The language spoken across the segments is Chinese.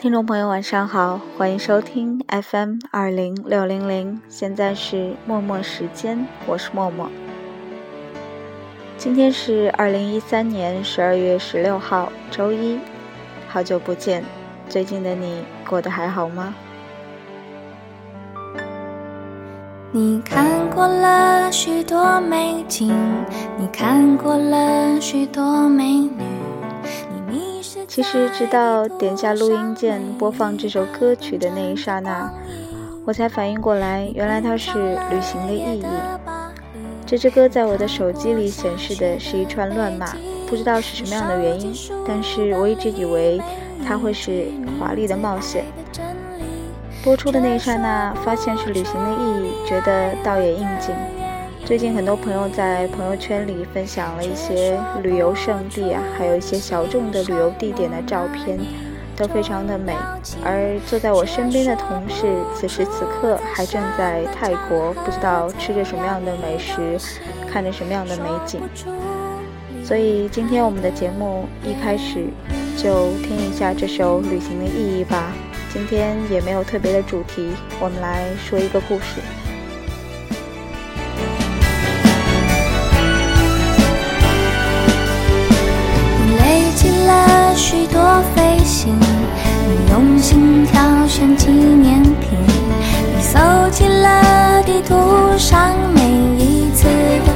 听众朋友，晚上好，欢迎收听 FM 二零六零零，现在是默默时间，我是默默。今天是二零一三年十二月十六号，周一，好久不见，最近的你过得还好吗？你看过了许多美景，你看过了许多美女。其实，直到点下录音键播放这首歌曲的那一刹那，我才反应过来，原来它是旅行的意义。这支歌在我的手机里显示的是一串乱码，不知道是什么样的原因，但是我一直以为它会是华丽的冒险。播出的那一刹那，发现是旅行的意义，觉得倒也应景。最近很多朋友在朋友圈里分享了一些旅游胜地啊，还有一些小众的旅游地点的照片，都非常的美。而坐在我身边的同事，此时此刻还正在泰国，不知道吃着什么样的美食，看着什么样的美景。所以今天我们的节目一开始就听一下这首《旅行的意义》吧。今天也没有特别的主题，我们来说一个故事。许多飞行，你用心挑选纪念品，你搜集了地图上每一次的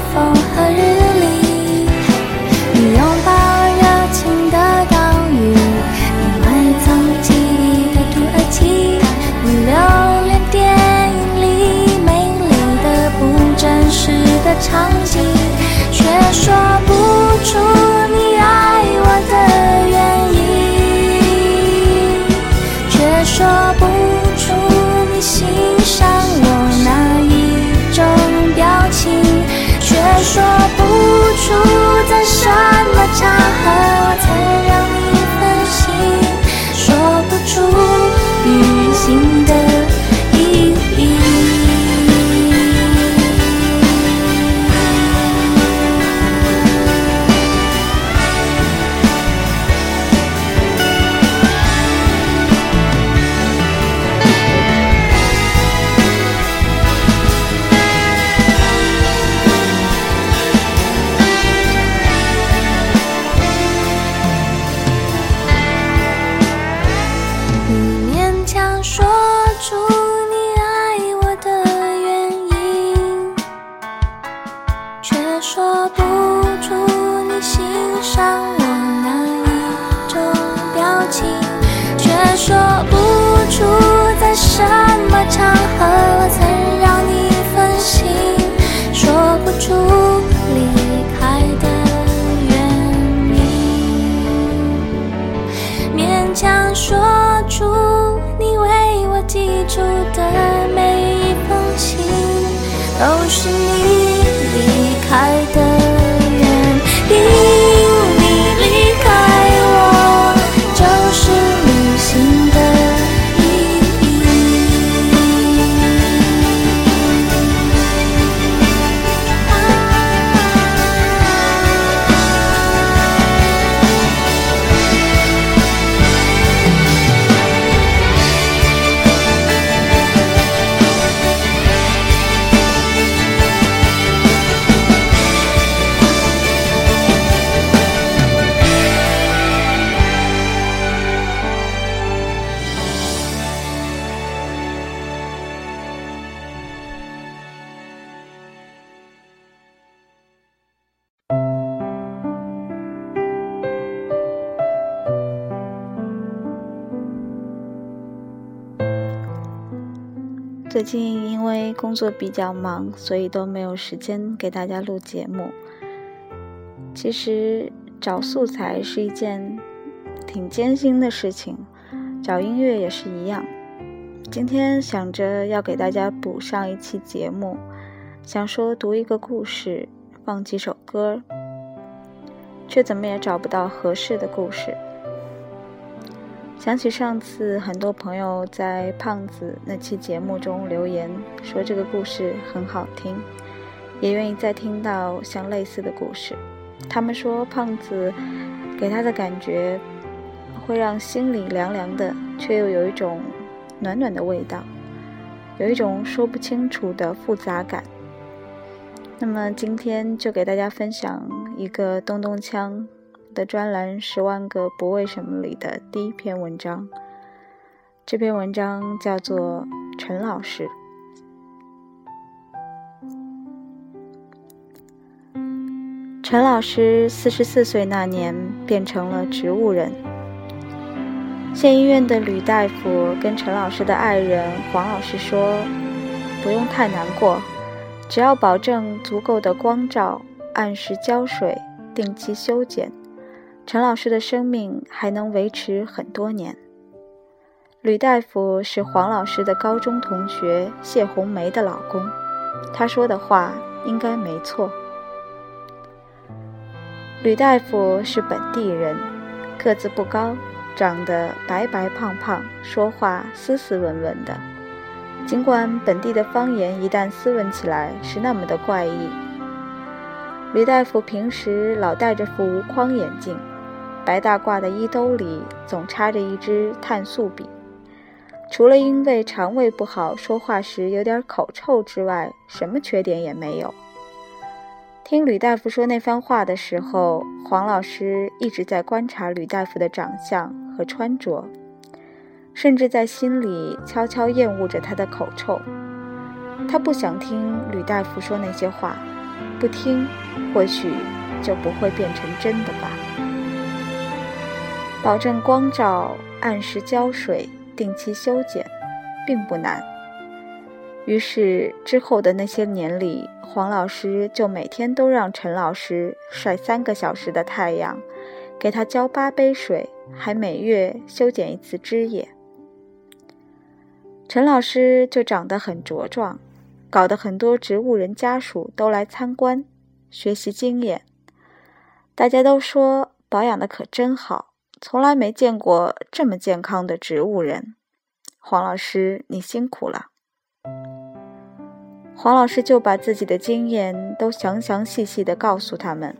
最近因为工作比较忙，所以都没有时间给大家录节目。其实找素材是一件挺艰辛的事情，找音乐也是一样。今天想着要给大家补上一期节目，想说读一个故事，放几首歌，却怎么也找不到合适的故事。想起上次很多朋友在胖子那期节目中留言，说这个故事很好听，也愿意再听到像类似的故事。他们说胖子给他的感觉会让心里凉凉的，却又有一种暖暖的味道，有一种说不清楚的复杂感。那么今天就给大家分享一个东东锵的专栏《十万个不为什么》里的第一篇文章。这篇文章叫做《陈老师》。陈老师四十四岁那年变成了植物人。县医院的吕大夫跟陈老师的爱人黄老师说：“不用太难过，只要保证足够的光照，按时浇水，定期修剪，陈老师的生命还能维持很多年。”吕大夫是黄老师的高中同学谢红梅的老公，他说的话应该没错。吕大夫是本地人，个子不高，长得白白胖胖，说话斯斯文文的。尽管本地的方言一旦斯文起来是那么的怪异。吕大夫平时老戴着副无框眼镜，白大褂的衣兜里总插着一支碳素笔。除了因为肠胃不好，说话时有点口臭之外，什么缺点也没有。听吕大夫说那番话的时候，黄老师一直在观察吕大夫的长相和穿着，甚至在心里悄悄厌恶着他的口臭。他不想听吕大夫说那些话，不听，或许就不会变成真的吧。保证光照，按时浇水，定期修剪，并不难。于是之后的那些年里，黄老师就每天都让陈老师晒三个小时的太阳，给他浇八杯水，还每月修剪一次枝叶。陈老师就长得很茁壮，搞得很多植物人家属都来参观，学习经验。大家都说保养的可真好，从来没见过这么健康的植物人。黄老师，你辛苦了。黄老师就把自己的经验都详详细细地告诉他们。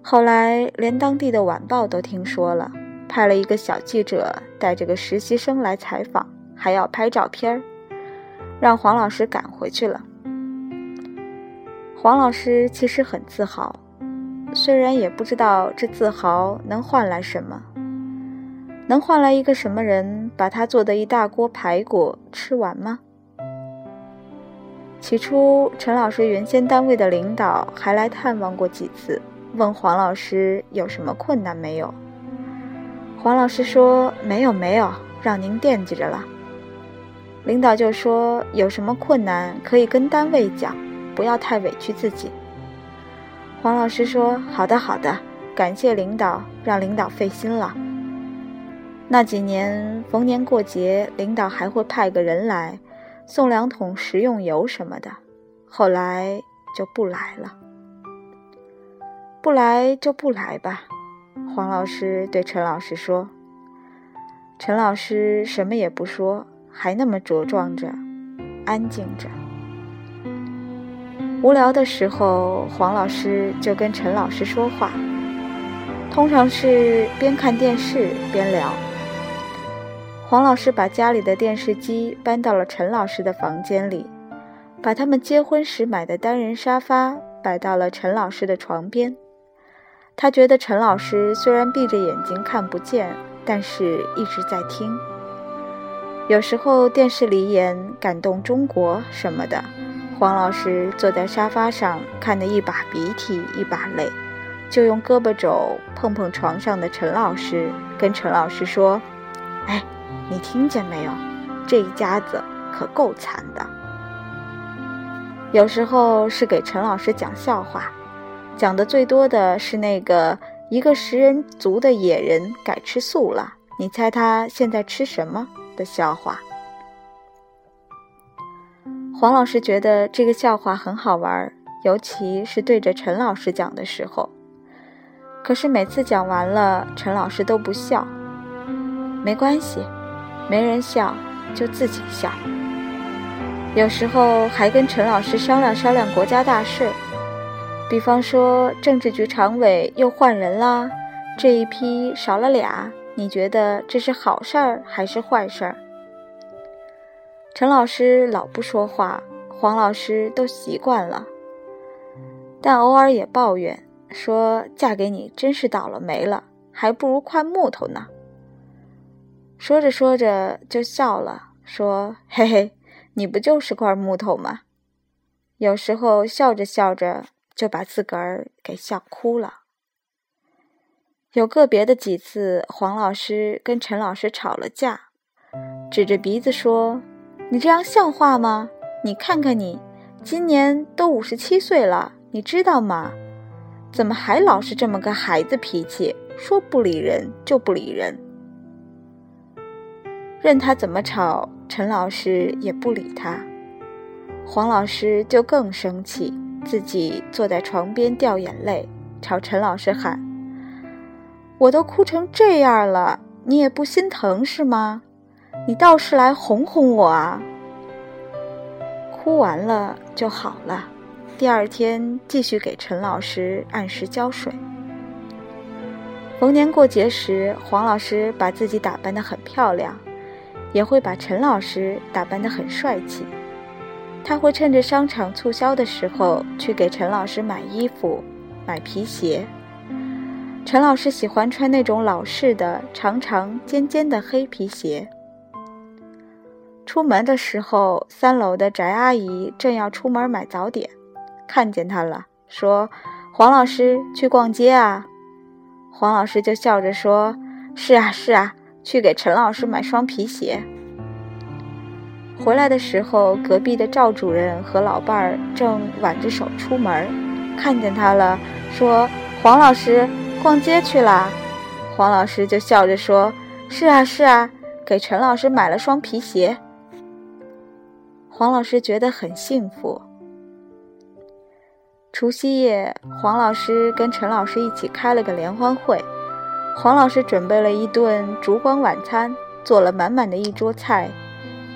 后来连当地的晚报都听说了，派了一个小记者带着个实习生来采访，还要拍照片儿，让黄老师赶回去了。黄老师其实很自豪，虽然也不知道这自豪能换来什么，能换来一个什么人把他做的一大锅排骨吃完吗？起初，陈老师原先单位的领导还来探望过几次，问黄老师有什么困难没有。黄老师说：“没有，没有，让您惦记着了。”领导就说：“有什么困难可以跟单位讲，不要太委屈自己。”黄老师说：“好的，好的，感谢领导，让领导费心了。”那几年逢年过节，领导还会派个人来。送两桶食用油什么的，后来就不来了。不来就不来吧，黄老师对陈老师说。陈老师什么也不说，还那么茁壮着，安静着。无聊的时候，黄老师就跟陈老师说话，通常是边看电视边聊。黄老师把家里的电视机搬到了陈老师的房间里，把他们结婚时买的单人沙发摆到了陈老师的床边。他觉得陈老师虽然闭着眼睛看不见，但是一直在听。有时候电视里演“感动中国”什么的，黄老师坐在沙发上看得一把鼻涕一把泪，就用胳膊肘碰碰床上的陈老师，跟陈老师说：“哎。”你听见没有？这一家子可够惨的。有时候是给陈老师讲笑话，讲的最多的是那个一个食人族的野人改吃素了，你猜他现在吃什么的笑话。黄老师觉得这个笑话很好玩，尤其是对着陈老师讲的时候。可是每次讲完了，陈老师都不笑。没关系。没人笑，就自己笑。有时候还跟陈老师商量商量国家大事，比方说政治局常委又换人啦，这一批少了俩，你觉得这是好事儿还是坏事儿？陈老师老不说话，黄老师都习惯了，但偶尔也抱怨说：“嫁给你真是倒了霉了，还不如块木头呢。”说着说着就笑了，说：“嘿嘿，你不就是块木头吗？”有时候笑着笑着就把自个儿给笑哭了。有个别的几次，黄老师跟陈老师吵了架，指着鼻子说：“你这样像话吗？你看看你，今年都五十七岁了，你知道吗？怎么还老是这么个孩子脾气？说不理人就不理人。”任他怎么吵，陈老师也不理他。黄老师就更生气，自己坐在床边掉眼泪，朝陈老师喊：“我都哭成这样了，你也不心疼是吗？你倒是来哄哄我啊！”哭完了就好了，第二天继续给陈老师按时浇水。逢年过节时，黄老师把自己打扮得很漂亮。也会把陈老师打扮得很帅气，他会趁着商场促销的时候去给陈老师买衣服、买皮鞋。陈老师喜欢穿那种老式的、长长尖尖的黑皮鞋。出门的时候，三楼的翟阿姨正要出门买早点，看见他了，说：“黄老师去逛街啊？”黄老师就笑着说：“是啊，是啊。”去给陈老师买双皮鞋。回来的时候，隔壁的赵主任和老伴儿正挽着手出门，看见他了，说：“黄老师逛街去啦。”黄老师就笑着说：“是啊，是啊，给陈老师买了双皮鞋。”黄老师觉得很幸福。除夕夜，黄老师跟陈老师一起开了个联欢会。黄老师准备了一顿烛光晚餐，做了满满的一桌菜，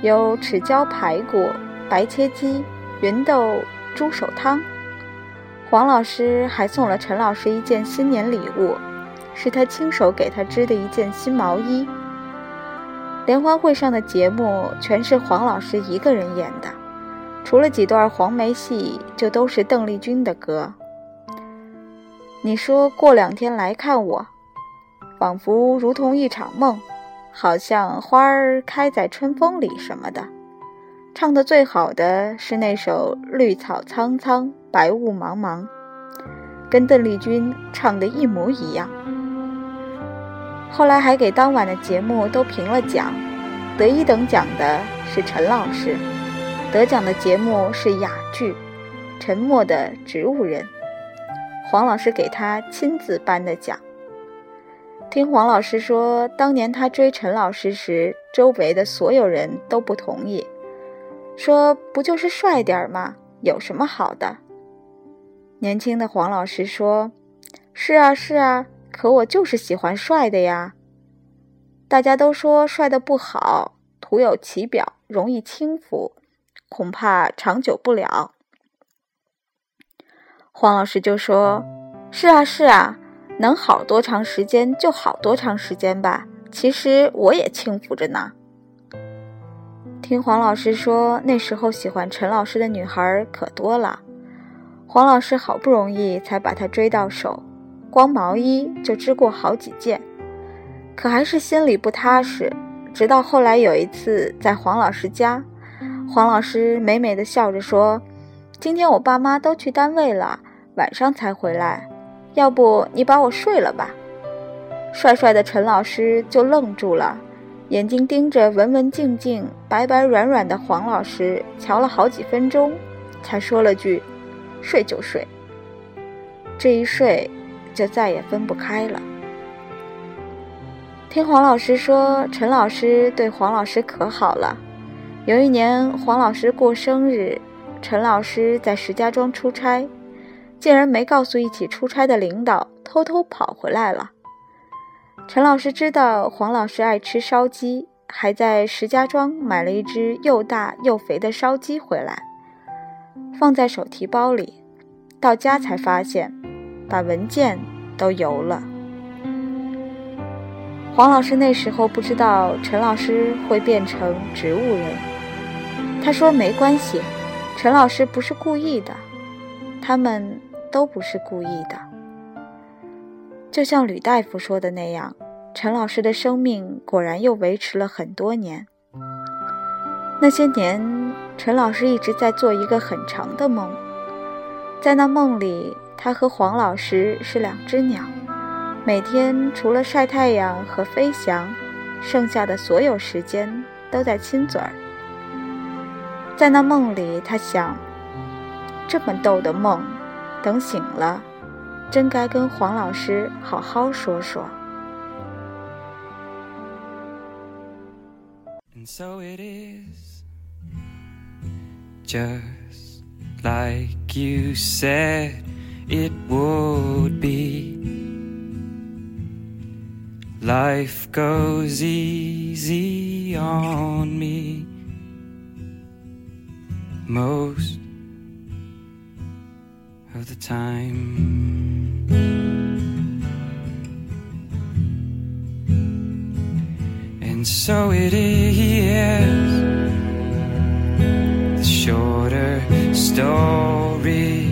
有豉椒排骨、白切鸡、芸豆猪手汤。黄老师还送了陈老师一件新年礼物，是他亲手给他织的一件新毛衣。联欢会上的节目全是黄老师一个人演的，除了几段黄梅戏，就都是邓丽君的歌。你说过两天来看我。仿佛如同一场梦，好像花儿开在春风里什么的。唱的最好的是那首《绿草苍苍，白雾茫茫》，跟邓丽君唱的一模一样。后来还给当晚的节目都评了奖，得一等奖的是陈老师，得奖的节目是哑剧《沉默的植物人》，黄老师给他亲自颁的奖。听黄老师说，当年他追陈老师时，周围的所有人都不同意，说不就是帅点儿吗？有什么好的？年轻的黄老师说：“是啊，是啊，可我就是喜欢帅的呀。”大家都说帅的不好，徒有其表，容易轻浮，恐怕长久不了。黄老师就说：“是啊，是啊。”能好多长时间就好多长时间吧。其实我也轻浮着呢。听黄老师说，那时候喜欢陈老师的女孩可多了。黄老师好不容易才把她追到手，光毛衣就织过好几件，可还是心里不踏实。直到后来有一次在黄老师家，黄老师美美的笑着说：“今天我爸妈都去单位了，晚上才回来。”要不你把我睡了吧？帅帅的陈老师就愣住了，眼睛盯着文文静静、白白软软的黄老师，瞧了好几分钟，才说了句：“睡就睡。”这一睡，就再也分不开了。听黄老师说，陈老师对黄老师可好了。有一年黄老师过生日，陈老师在石家庄出差。竟然没告诉一起出差的领导，偷偷跑回来了。陈老师知道黄老师爱吃烧鸡，还在石家庄买了一只又大又肥的烧鸡回来，放在手提包里。到家才发现，把文件都邮了。黄老师那时候不知道陈老师会变成植物人，他说没关系，陈老师不是故意的，他们都不是故意的。就像吕大夫说的那样，陈老师的生命果然又维持了很多年。那些年，陈老师一直在做一个很长的梦，在那梦里，他和黄老师是两只鸟。每天除了晒太阳和飞翔，剩下的所有时间都在亲嘴儿。在那梦里，他想：这么逗的梦，等醒了，真该跟黄老师好好说说 so it is just like you said。Life goes easy on me most of the time. And so it is the shorter story.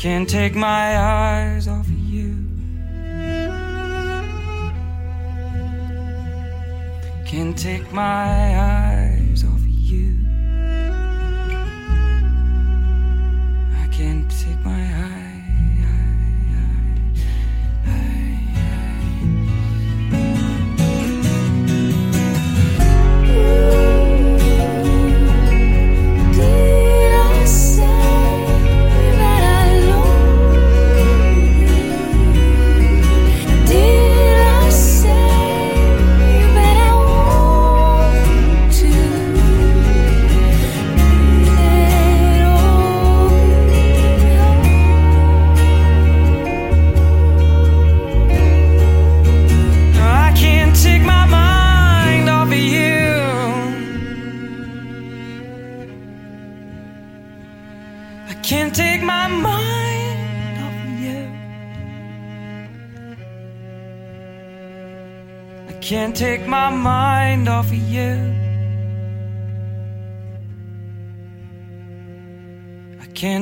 Can't take my eyes off of you. Can't take my eyes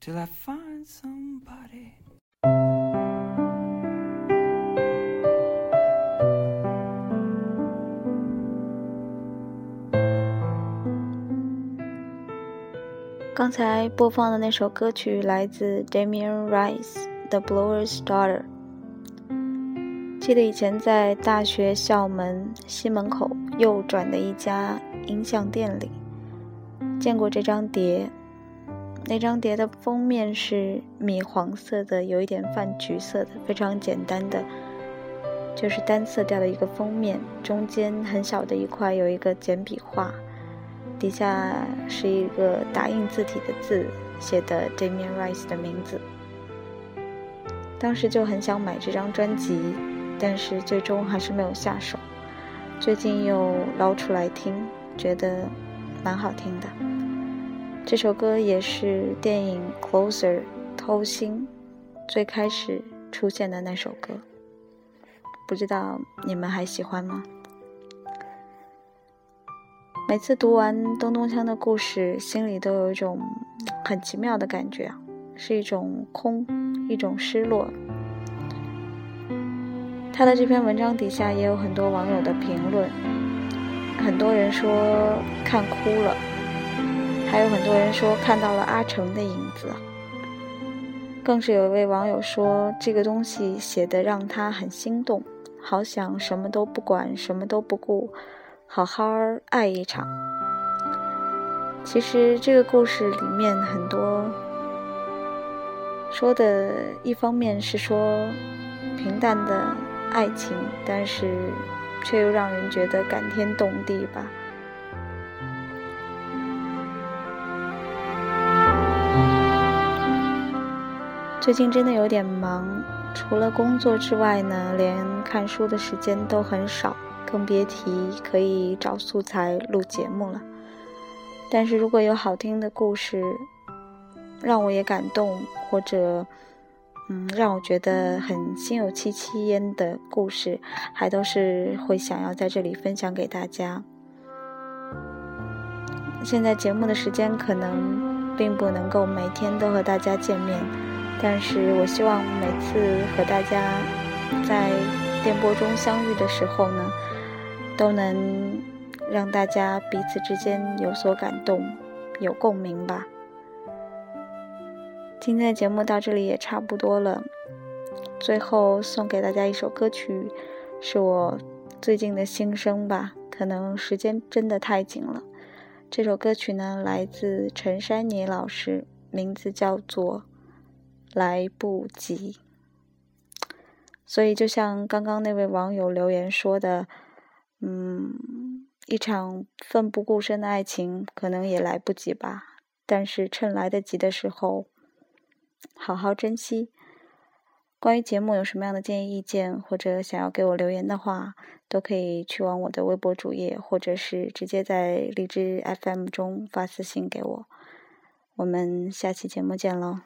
Till I find somebody. 刚才播放的那首歌曲来自 Damian Rice The《Blower's Daughter》。记得以前在大学校门西门口右转的一家音像店里见过这张碟，那张碟的封面是米黄色的，有一点泛橘色的，非常简单的，就是单色调的一个封面，中间很小的一块有一个简笔画。底下是一个打印字体的字，写的 Damian Rice 的名字。当时就很想买这张专辑，但是最终还是没有下手。最近又捞出来听，觉得蛮好听的。这首歌也是电影《Closer》偷心最开始出现的那首歌，不知道你们还喜欢吗？每次读完东东锵的故事，心里都有一种很奇妙的感觉啊，是一种空，一种失落。他的这篇文章底下也有很多网友的评论，很多人说看哭了，还有很多人说看到了阿成的影子，更是有一位网友说这个东西写的让他很心动，好想什么都不管，什么都不顾。好好爱一场。其实这个故事里面很多说的，一方面是说平淡的爱情，但是却又让人觉得感天动地吧。最近真的有点忙，除了工作之外呢，连看书的时间都很少。更别提可以找素材录节目了。但是如果有好听的故事，让我也感动，或者嗯让我觉得很心有戚戚焉的故事，还都是会想要在这里分享给大家。现在节目的时间可能并不能够每天都和大家见面，但是我希望每次和大家在电波中相遇的时候呢。都能让大家彼此之间有所感动，有共鸣吧。今天的节目到这里也差不多了，最后送给大家一首歌曲，是我最近的心声吧。可能时间真的太紧了。这首歌曲呢，来自陈珊妮老师，名字叫做《来不及》。所以，就像刚刚那位网友留言说的。嗯，一场奋不顾身的爱情可能也来不及吧，但是趁来得及的时候，好好珍惜。关于节目有什么样的建议、意见，或者想要给我留言的话，都可以去往我的微博主页，或者是直接在荔枝 FM 中发私信给我。我们下期节目见喽！